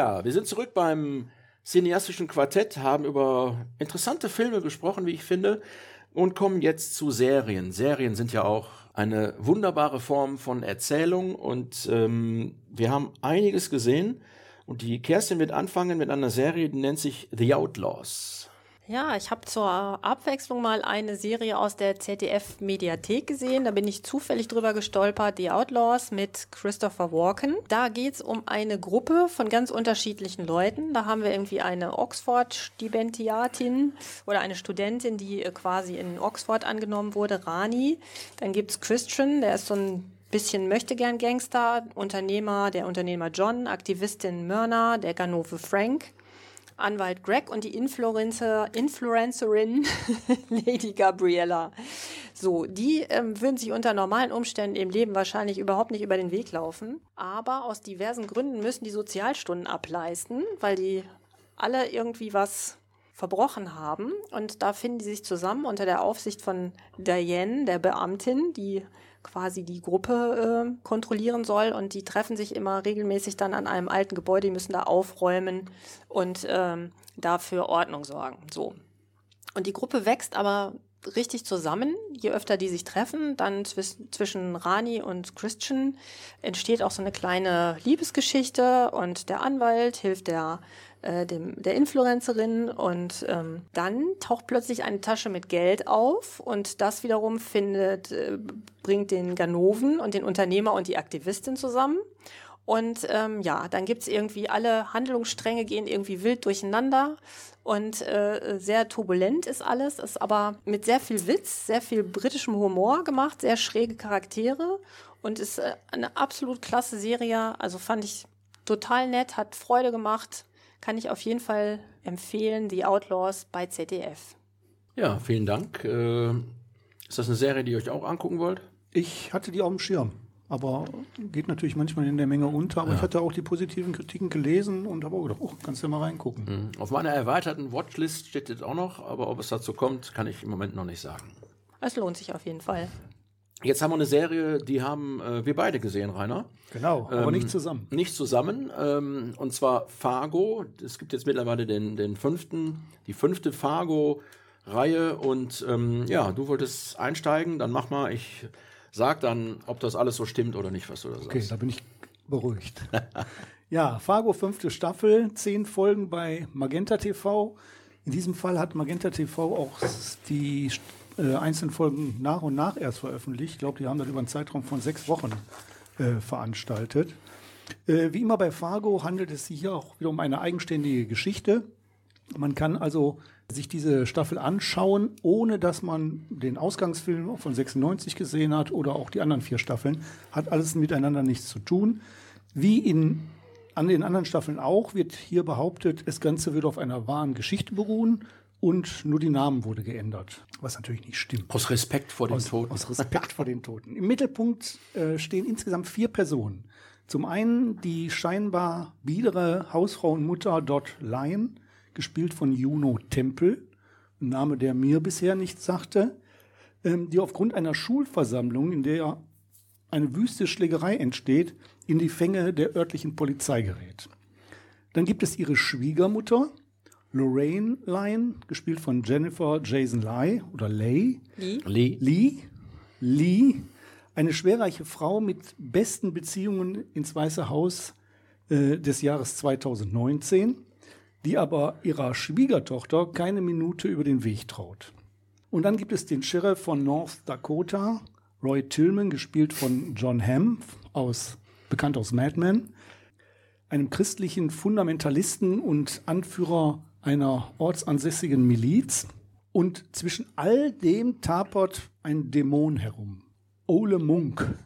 Ja, wir sind zurück beim cineastischen Quartett, haben über interessante Filme gesprochen, wie ich finde, und kommen jetzt zu Serien. Serien sind ja auch eine wunderbare Form von Erzählung und ähm, wir haben einiges gesehen. Und die Kerstin wird anfangen mit einer Serie, die nennt sich The Outlaws. Ja, ich habe zur Abwechslung mal eine Serie aus der ZDF-Mediathek gesehen. Da bin ich zufällig drüber gestolpert, The Outlaws mit Christopher Walken. Da geht's um eine Gruppe von ganz unterschiedlichen Leuten. Da haben wir irgendwie eine Oxford-Stipendatiatin oder eine Studentin, die äh, quasi in Oxford angenommen wurde, Rani. Dann gibt's Christian, der ist so ein bisschen möchtegern Gangster, Unternehmer, der Unternehmer John, Aktivistin Myrna, der Ganove Frank. Anwalt Greg und die Influencer, Influencerin [LAUGHS] Lady Gabriella. So, die ähm, würden sich unter normalen Umständen im Leben wahrscheinlich überhaupt nicht über den Weg laufen. Aber aus diversen Gründen müssen die Sozialstunden ableisten, weil die alle irgendwie was verbrochen haben. Und da finden die sich zusammen unter der Aufsicht von Diane, der Beamtin, die quasi die Gruppe äh, kontrollieren soll. Und die treffen sich immer regelmäßig dann an einem alten Gebäude, die müssen da aufräumen und ähm, dafür Ordnung sorgen. So. Und die Gruppe wächst aber richtig zusammen. Je öfter die sich treffen, dann zwisch zwischen Rani und Christian entsteht auch so eine kleine Liebesgeschichte und der Anwalt hilft der äh, dem, der Influencerin und ähm, dann taucht plötzlich eine Tasche mit Geld auf und das wiederum findet, äh, bringt den Ganoven und den Unternehmer und die Aktivistin zusammen. Und ähm, ja, dann gibt's irgendwie alle Handlungsstränge gehen irgendwie wild durcheinander und äh, sehr turbulent ist alles, ist aber mit sehr viel Witz, sehr viel britischem Humor gemacht, sehr schräge Charaktere und ist äh, eine absolut klasse Serie. Also fand ich total nett, hat Freude gemacht, kann ich auf jeden Fall empfehlen, The Outlaws bei ZDF. Ja, vielen Dank. Äh, ist das eine Serie, die ihr euch auch angucken wollt? Ich hatte die auf dem Schirm, aber geht natürlich manchmal in der Menge unter. Aber ich hatte auch die positiven Kritiken gelesen und habe auch gedacht, oh, kannst du ja mal reingucken. Mhm. Auf meiner erweiterten Watchlist steht jetzt auch noch, aber ob es dazu kommt, kann ich im Moment noch nicht sagen. Es lohnt sich auf jeden Fall. Jetzt haben wir eine Serie, die haben äh, wir beide gesehen, Rainer. Genau, aber Ähm, nicht zusammen. Nicht zusammen. Ähm, und zwar Fargo. Es gibt jetzt mittlerweile den, den fünften, die fünfte Fargo-Reihe. Und ähm, ja, du wolltest einsteigen, dann mach mal. Ich sag dann, ob das alles so stimmt oder nicht, was du da sagst. Okay, da bin ich beruhigt. [LAUGHS] ja, Fargo fünfte Staffel, zehn Folgen bei Magenta TV. In diesem Fall hat Magenta TV auch die äh, einzelnen Folgen nach und nach erst veröffentlicht. Ich glaube, die haben das über einen Zeitraum von sechs Wochen äh, veranstaltet. Äh, wie immer bei Fargo handelt es sich hier auch wieder um eine eigenständige Geschichte. Man kann also sich diese Staffel anschauen, ohne dass man den Ausgangsfilm von 96 gesehen hat oder auch die anderen vier Staffeln. Hat alles miteinander nichts zu tun. Wie in an den anderen Staffeln auch wird hier behauptet, das Ganze würde auf einer wahren Geschichte beruhen und nur die Namen wurde geändert, was natürlich nicht stimmt. Aus Respekt vor den Aus, Toten. aus Respekt vor den Toten. Im Mittelpunkt äh, stehen insgesamt vier Personen. Zum einen die scheinbar biedere Hausfrau und Mutter Dot Lyon, gespielt von Juno Temple, ein Name, der mir bisher nichts sagte, ähm, die aufgrund einer Schulversammlung, in der eine wüste Schlägerei entsteht, in die Fänge der örtlichen Polizei gerät. Dann gibt es ihre Schwiegermutter, Lorraine Lyon, gespielt von Jennifer Jason Leigh oder Leigh. Lee. Lee, Lee, eine schwerreiche Frau mit besten Beziehungen ins Weiße Haus äh, des Jahres 2019, die aber ihrer Schwiegertochter keine Minute über den Weg traut. Und dann gibt es den Sheriff von North Dakota, Roy Tillman, gespielt von John Hamm, aus, bekannt aus Mad Men, einem christlichen Fundamentalisten und Anführer einer ortsansässigen Miliz. Und zwischen all dem tapert ein Dämon herum. Ole Munk,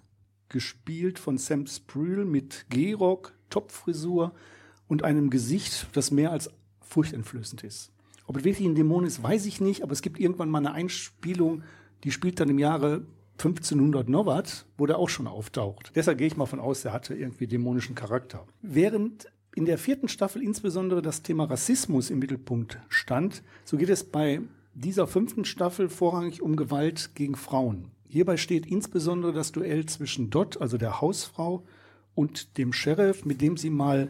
gespielt von Sam Sprühl mit Gehrock, Topfrisur und einem Gesicht, das mehr als furchteinflößend ist. Ob es wirklich ein Dämon ist, weiß ich nicht, aber es gibt irgendwann mal eine Einspielung, die spielt dann im Jahre 1500 noch was, wo der auch schon auftaucht. Deshalb gehe ich mal von aus, der hatte irgendwie dämonischen Charakter. Während in der vierten Staffel insbesondere das Thema Rassismus im Mittelpunkt stand, so geht es bei dieser fünften Staffel vorrangig um Gewalt gegen Frauen. Hierbei steht insbesondere das Duell zwischen Dot, also der Hausfrau, und dem Sheriff, mit dem sie mal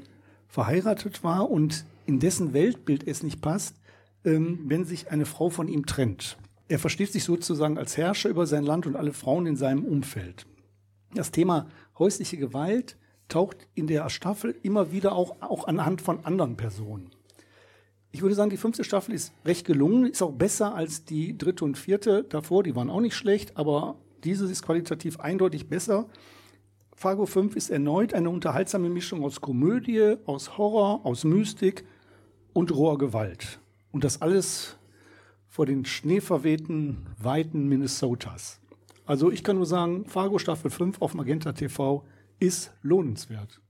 verheiratet war und in dessen Weltbild es nicht passt, ähm, wenn sich eine Frau von ihm trennt. Er versteht sich sozusagen als Herrscher über sein Land und alle Frauen in seinem Umfeld. Das Thema häusliche Gewalt taucht in der Staffel immer wieder auch, auch anhand von anderen Personen. Ich würde sagen, die fünfte Staffel ist recht gelungen, ist auch besser als die dritte und vierte davor. Die waren auch nicht schlecht, aber diese ist qualitativ eindeutig besser. Fargo 5 ist erneut eine unterhaltsame Mischung aus Komödie, aus Horror, aus Mystik und roher Gewalt. Und das alles vor den schneeverwehten Weiten Minnesotas. Also ich kann nur sagen, Fargo Staffel 5 auf Magenta TV ist lohnenswert.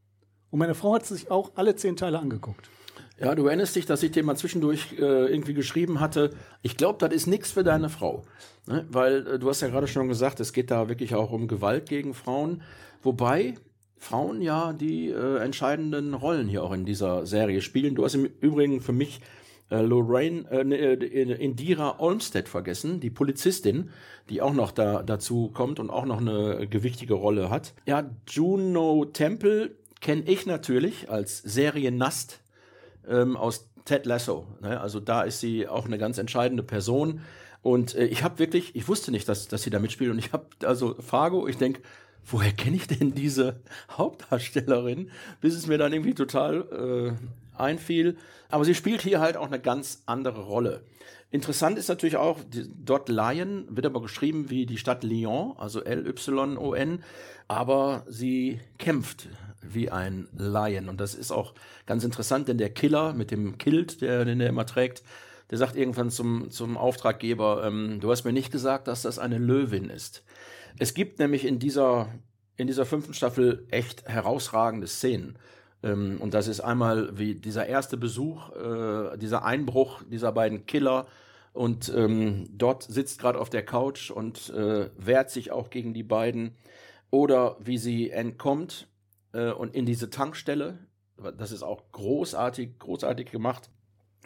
Und meine Frau hat sich auch alle zehn Teile angeguckt. Ja, du erinnerst dich, dass ich dir mal zwischendurch äh, irgendwie geschrieben hatte, ich glaube, das ist nichts für deine Frau. Ne? Weil äh, du hast ja gerade schon gesagt, es geht da wirklich auch um Gewalt gegen Frauen. Wobei Frauen ja die äh, entscheidenden Rollen hier auch in dieser Serie spielen. Du hast im Übrigen für mich äh, Lorraine, äh, ne, äh, Indira Olmsted vergessen, die Polizistin, die auch noch da dazu kommt und auch noch eine gewichtige Rolle hat. Ja, Juno Temple kenne ich natürlich als Seriennast ähm, aus Ted Lasso. Ne? Also da ist sie auch eine ganz entscheidende Person. Und äh, ich habe wirklich, ich wusste nicht, dass, dass sie da mitspielt. Und ich habe, also Fargo, ich denke, woher kenne ich denn diese Hauptdarstellerin? Bis es mir dann irgendwie total äh, einfiel. Aber sie spielt hier halt auch eine ganz andere Rolle. Interessant ist natürlich auch, dort Lyon wird aber geschrieben wie die Stadt Lyon, also L-Y-O-N, aber sie kämpft wie ein Lion. Und das ist auch ganz interessant, denn der Killer mit dem Kilt, der, den er immer trägt, der sagt irgendwann zum, zum Auftraggeber, ähm, du hast mir nicht gesagt, dass das eine Löwin ist. Es gibt nämlich in dieser, in dieser fünften Staffel echt herausragende Szenen. Ähm, und das ist einmal wie dieser erste Besuch, äh, dieser Einbruch dieser beiden Killer. Und ähm, dort sitzt gerade auf der Couch und äh, wehrt sich auch gegen die beiden. Oder wie sie entkommt äh, und in diese Tankstelle. Das ist auch großartig, großartig gemacht.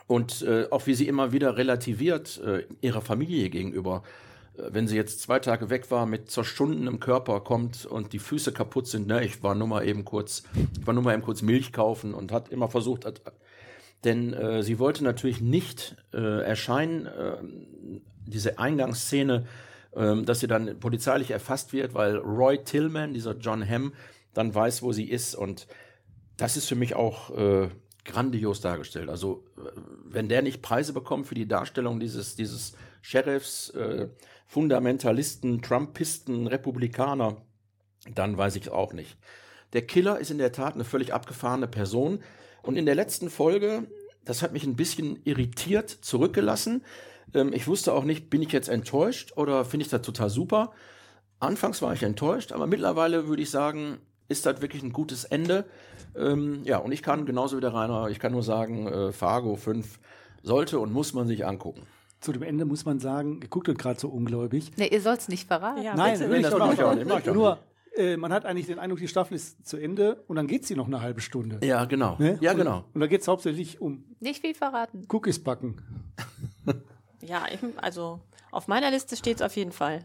Und äh, auch wie sie immer wieder relativiert äh, ihrer Familie gegenüber. Wenn sie jetzt zwei Tage weg war, mit zerschundenem Körper kommt und die Füße kaputt sind, ne, ich war nur mal eben kurz, ich war nur mal eben kurz Milch kaufen und hat immer versucht, hat, denn äh, sie wollte natürlich nicht äh, erscheinen, äh, diese Eingangsszene, äh, dass sie dann polizeilich erfasst wird, weil Roy Tillman, dieser John Hamm, dann weiß, wo sie ist. Und das ist für mich auch äh, grandios dargestellt. Also, äh, wenn der nicht Preise bekommt für die Darstellung dieses, dieses Sheriffs, äh, Fundamentalisten, Trumpisten, Republikaner, dann weiß ich auch nicht. Der Killer ist in der Tat eine völlig abgefahrene Person. Und in der letzten Folge, das hat mich ein bisschen irritiert zurückgelassen. Ähm, ich wusste auch nicht, bin ich jetzt enttäuscht oder finde ich das total super. Anfangs war ich enttäuscht, aber mittlerweile würde ich sagen, ist das wirklich ein gutes Ende. Ähm, ja, und ich kann genauso wie der Rainer, ich kann nur sagen, äh, Fargo 5 sollte und muss man sich angucken. Zu dem Ende muss man sagen, ihr guckt gerade so ungläubig. Nee, ihr sollt es nicht verraten. Ja, Nein, ich das doch mach nicht. ich auch nicht, mach ich auch Nur, äh, man hat eigentlich den Eindruck, die Staffel ist zu Ende und dann geht sie noch eine halbe Stunde. Ja, genau. Ne? Ja, und, genau. Und da geht es hauptsächlich um Nicht viel verraten. Cookies backen. [LAUGHS] Ja, also auf meiner Liste steht es auf jeden Fall.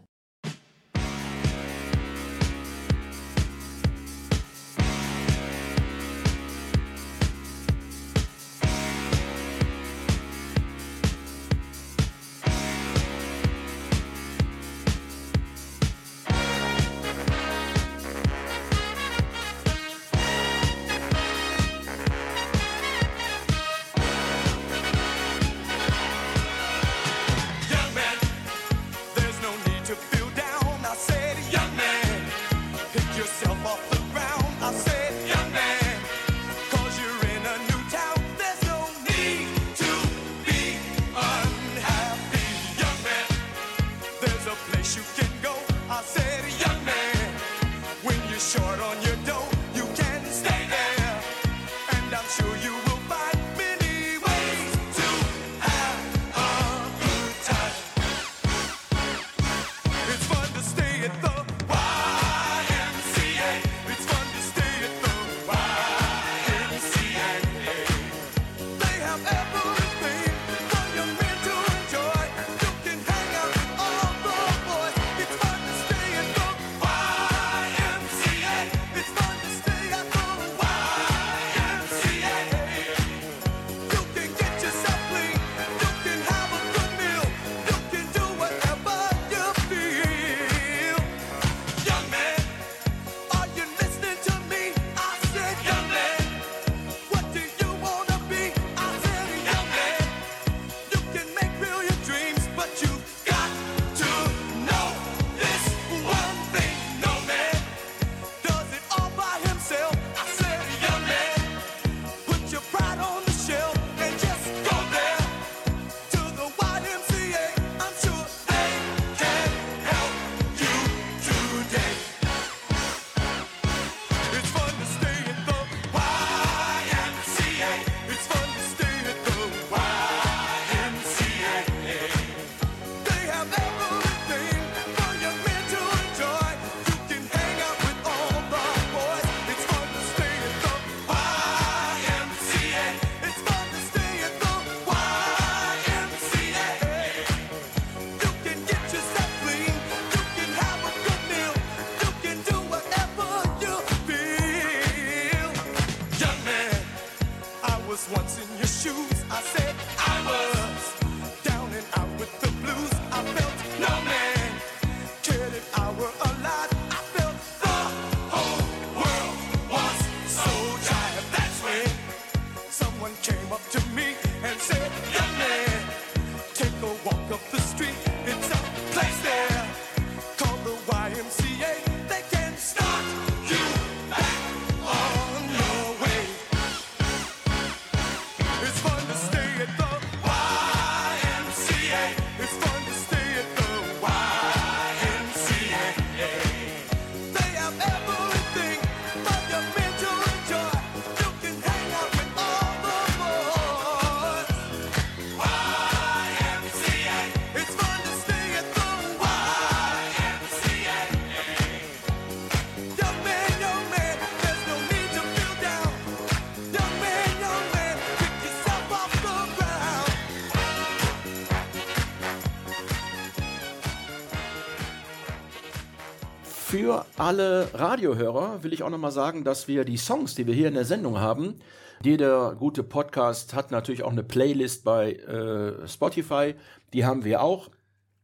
Alle Radiohörer will ich auch nochmal sagen, dass wir die Songs, die wir hier in der Sendung haben, jeder gute Podcast hat natürlich auch eine Playlist bei äh, Spotify. Die haben wir auch.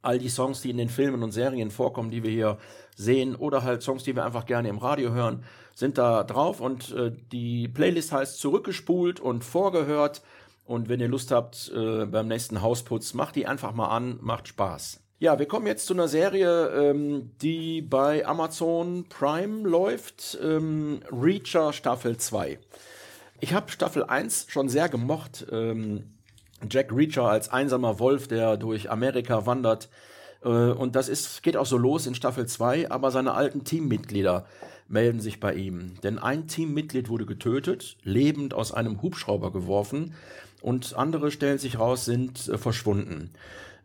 All die Songs, die in den Filmen und Serien vorkommen, die wir hier sehen, oder halt Songs, die wir einfach gerne im Radio hören, sind da drauf. Und äh, die Playlist heißt Zurückgespult und Vorgehört. Und wenn ihr Lust habt, äh, beim nächsten Hausputz, macht die einfach mal an, macht Spaß. Ja, wir kommen jetzt zu einer Serie, ähm, die bei Amazon Prime läuft. Ähm, Reacher Staffel 2. Ich habe Staffel 1 schon sehr gemocht. Ähm, Jack Reacher als einsamer Wolf, der durch Amerika wandert. Äh, und das ist, geht auch so los in Staffel 2, aber seine alten Teammitglieder melden sich bei ihm. Denn ein Teammitglied wurde getötet, lebend aus einem Hubschrauber geworfen und andere stellen sich raus, sind äh, verschwunden.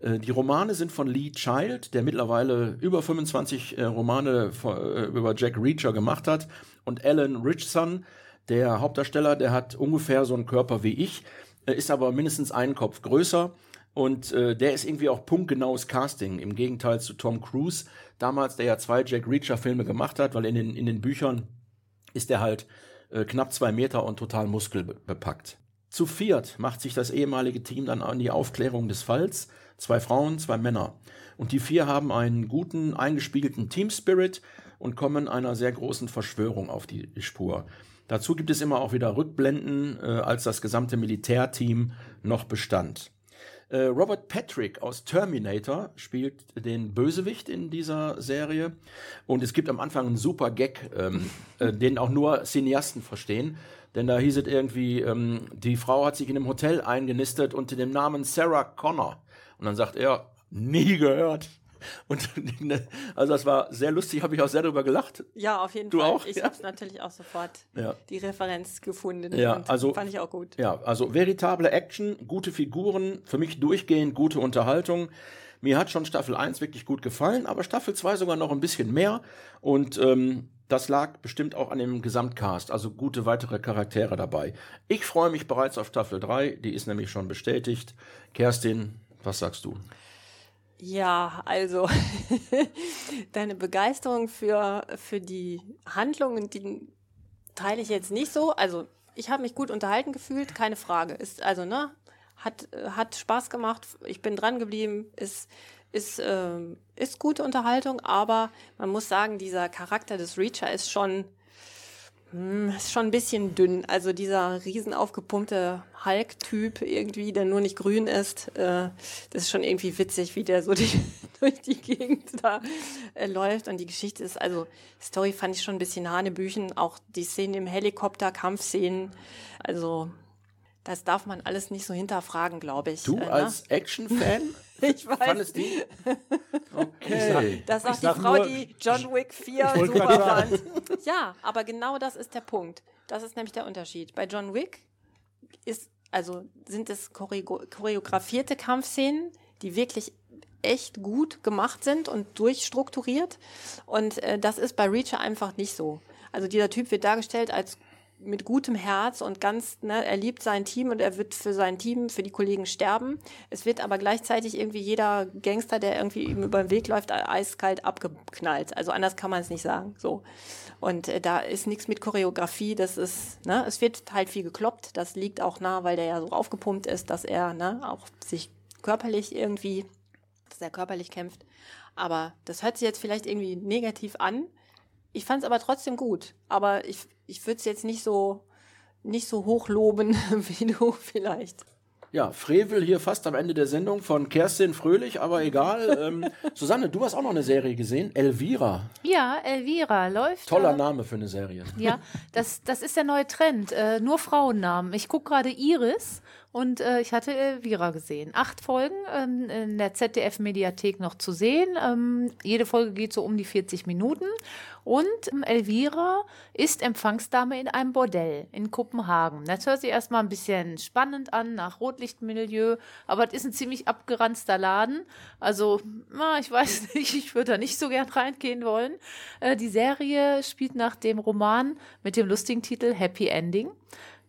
Äh, Die Romane sind von Lee Child, der mittlerweile über 25 äh, Romane von, äh, über Jack Reacher gemacht hat. Und Alan Richson, der Hauptdarsteller, der hat ungefähr so einen Körper wie ich, äh, ist aber mindestens einen Kopf größer. Und äh, der ist irgendwie auch punktgenaues Casting, im Gegenteil zu Tom Cruise, damals, der ja zwei Jack Reacher-Filme gemacht hat, weil in den, in den Büchern ist er halt äh, knapp zwei Meter und total muskelbepackt. Zu viert macht sich das ehemalige Team dann an die Aufklärung des Falls. Zwei Frauen, zwei Männer. Und die vier haben einen guten, eingespiegelten Team-Spirit und kommen einer sehr großen Verschwörung auf die Spur. Dazu gibt es immer auch wieder Rückblenden, äh, als das gesamte Militärteam noch bestand. Äh, Robert Patrick aus Terminator spielt den Bösewicht in dieser Serie. Und es gibt am Anfang einen super Gag, ähm, [LAUGHS] äh, den auch nur Cineasten verstehen. Denn da hieß es irgendwie, ähm, die Frau hat sich in einem Hotel eingenistet unter dem Namen Sarah Connor. Und dann sagt er, nie gehört. Und also das war sehr lustig, habe ich auch sehr darüber gelacht. Ja, auf jeden Du Fall. auch? Ich Ja. habe natürlich auch sofort Ja. die Referenz gefunden. Ja, also- fand ich auch gut. Ja, also veritable Action, gute Figuren, für mich durchgehend gute Unterhaltung. Mir hat schon Staffel 1 wirklich gut gefallen, aber Staffel 2 sogar noch ein bisschen mehr. Und ähm, das lag bestimmt auch an dem Gesamtcast, also gute weitere Charaktere dabei. Ich freue mich bereits auf Staffel 3, die ist nämlich schon bestätigt. Kerstin, was sagst du? Ja, also [LAUGHS] deine Begeisterung für, für die Handlungen, die teile ich jetzt nicht so. Also ich habe mich gut unterhalten gefühlt, keine Frage. Ist also ne, hat äh, hat Spaß gemacht. Ich bin dran geblieben. Ist ist ähm, ist gute Unterhaltung, aber man muss sagen, dieser Charakter des Reacher ist schon hm, ist schon ein bisschen dünn. Also dieser riesen aufgepumpte Hulk-Typ irgendwie, der nur nicht grün ist, äh, das ist schon irgendwie witzig, wie der so die, [LAUGHS] durch die Gegend da äh, läuft. Und die Geschichte ist, also Story fand ich schon ein bisschen Hanebüchen. Auch die Szenen im Helikopter, Kampfszenen. Also das darf man alles nicht so hinterfragen, glaube ich. Du äh, ne? als Action-Fan [LAUGHS] Ich weiß. fandest die? Okay. Das sagt die Frau, nur- die John Wick 4 wollte super fand. [LAUGHS] Ja, aber genau das ist der Punkt. Das ist nämlich der Unterschied. Bei John Wick ist, also sind es choreo choreografierte Kampfszenen, die wirklich echt gut gemacht sind und durchstrukturiert. Und äh, das ist bei Reacher einfach nicht so. Also dieser Typ wird dargestellt als mit gutem Herz und ganz, ne, er liebt sein Team und er wird für sein Team, für die Kollegen sterben. Es wird aber gleichzeitig irgendwie jeder Gangster, der irgendwie ihm über den Weg läuft, eiskalt abgeknallt. Also anders kann man es nicht sagen. So. Und äh, da ist nichts mit Choreografie, das ist, ne, es wird halt viel gekloppt. Das liegt auch nah, weil der ja so aufgepumpt ist, dass er, ne, auch sich körperlich irgendwie, dass er körperlich kämpft. Aber das hört sich jetzt vielleicht irgendwie negativ an. Ich fand es aber trotzdem gut. Aber ich, ich würde es jetzt nicht so, nicht so hoch loben [LAUGHS] wie du vielleicht. Ja, Frevel hier fast am Ende der Sendung von Kerstin Fröhlich, aber egal. Ähm, [LAUGHS] Susanne, du hast auch noch eine Serie gesehen, Elvira. Ja, Elvira läuft. Toller äh, Name für eine Serie. Ja, das, das ist der neue Trend. Äh, nur Frauennamen. Ich gucke gerade Iris und äh, ich hatte Elvira gesehen. Acht Folgen ähm, in der ZDF-Mediathek noch zu sehen. Ähm, jede Folge geht so um die 40 Minuten. Und ähm, Elvira ist Empfangsdame in einem Bordell in Kopenhagen. Das hört sich erstmal ein bisschen spannend an, nach Rotlichtmilieu, aber es ist ein ziemlich abgeranzter Laden. Also, na, ich weiß [LAUGHS] nicht, ich würde da nicht so gern reingehen wollen. Äh, die Serie spielt nach dem Roman mit dem lustigen Titel Happy Ending.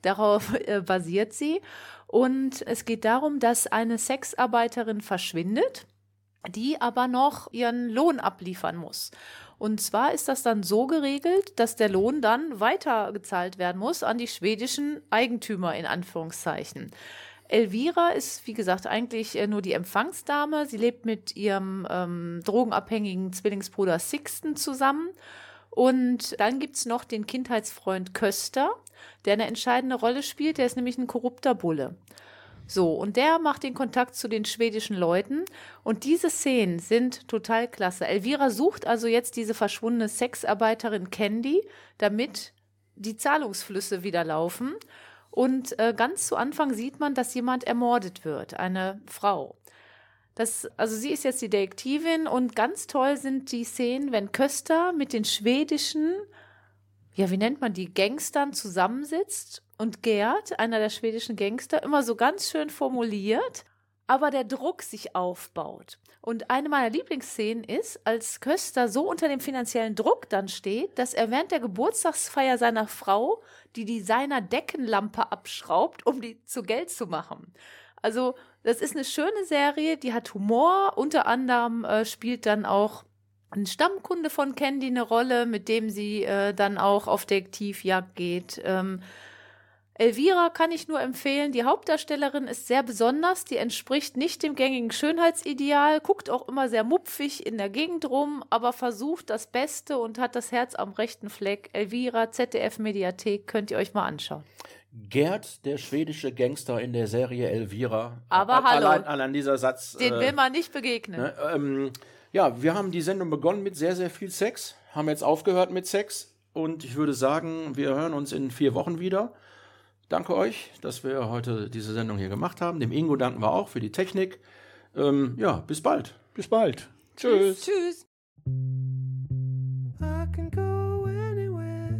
Darauf äh, basiert sie. Und es geht darum, dass eine Sexarbeiterin verschwindet, die aber noch ihren Lohn abliefern muss. Und zwar ist das dann so geregelt, dass der Lohn dann weitergezahlt werden muss an die schwedischen Eigentümer in Anführungszeichen. Elvira ist, wie gesagt, eigentlich äh, nur die Empfangsdame. Sie lebt mit ihrem ähm, drogenabhängigen Zwillingsbruder Sixten zusammen. Und dann gibt's noch den Kindheitsfreund Köster, der eine entscheidende Rolle spielt. Der ist nämlich ein korrupter Bulle. So, und der macht den Kontakt zu den schwedischen Leuten. Und diese Szenen sind total klasse. Elvira sucht also jetzt diese verschwundene Sexarbeiterin Candy, damit die Zahlungsflüsse wieder laufen. Und äh, ganz zu Anfang sieht man, dass jemand ermordet wird, eine Frau. Das, also sie ist jetzt die Detektivin und ganz toll sind die Szenen, wenn Köster mit den schwedischen, ja, wie nennt man die, Gangstern zusammensitzt und Gerd, einer der schwedischen Gangster, immer so ganz schön formuliert, aber der Druck sich aufbaut. Und eine meiner Lieblingsszenen ist, als Köster so unter dem finanziellen Druck dann steht, dass er während der Geburtstagsfeier seiner Frau die Designer-Deckenlampe abschraubt, um die zu Geld zu machen. Also, das ist eine schöne Serie, die hat Humor. Unter anderem äh, spielt dann auch ein Stammkunde von Candy eine Rolle, mit dem sie äh, dann auch auf Detektivjagd geht. Ähm, Elvira kann ich nur empfehlen. Die Hauptdarstellerin ist sehr besonders. Die entspricht nicht dem gängigen Schönheitsideal, guckt auch immer sehr mupfig in der Gegend rum, aber versucht das Beste und hat das Herz am rechten Fleck. Elvira, ZDF Mediathek, könnt ihr euch mal anschauen. Gerd, der schwedische Gangster in der Serie Elvira. Aber Al- hallo. Allein, allein dieser Satz. Den äh, will man nicht begegnen. Ne, ähm, ja, wir haben die Sendung begonnen mit sehr, sehr viel Sex, haben jetzt aufgehört mit Sex und ich würde sagen, wir hören uns in vier Wochen wieder. Danke euch, dass wir heute diese Sendung hier gemacht haben. Dem Ingo danken wir auch für die Technik. Ähm, ja, bis bald. Bis bald. Tschüss. Tschüss. I can go anywhere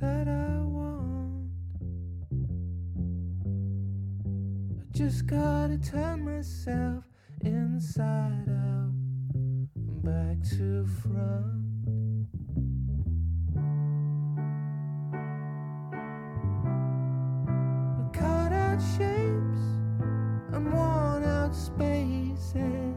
that I want. I just gotta turn myself inside out back to front. We cut out shapes and worn out spaces.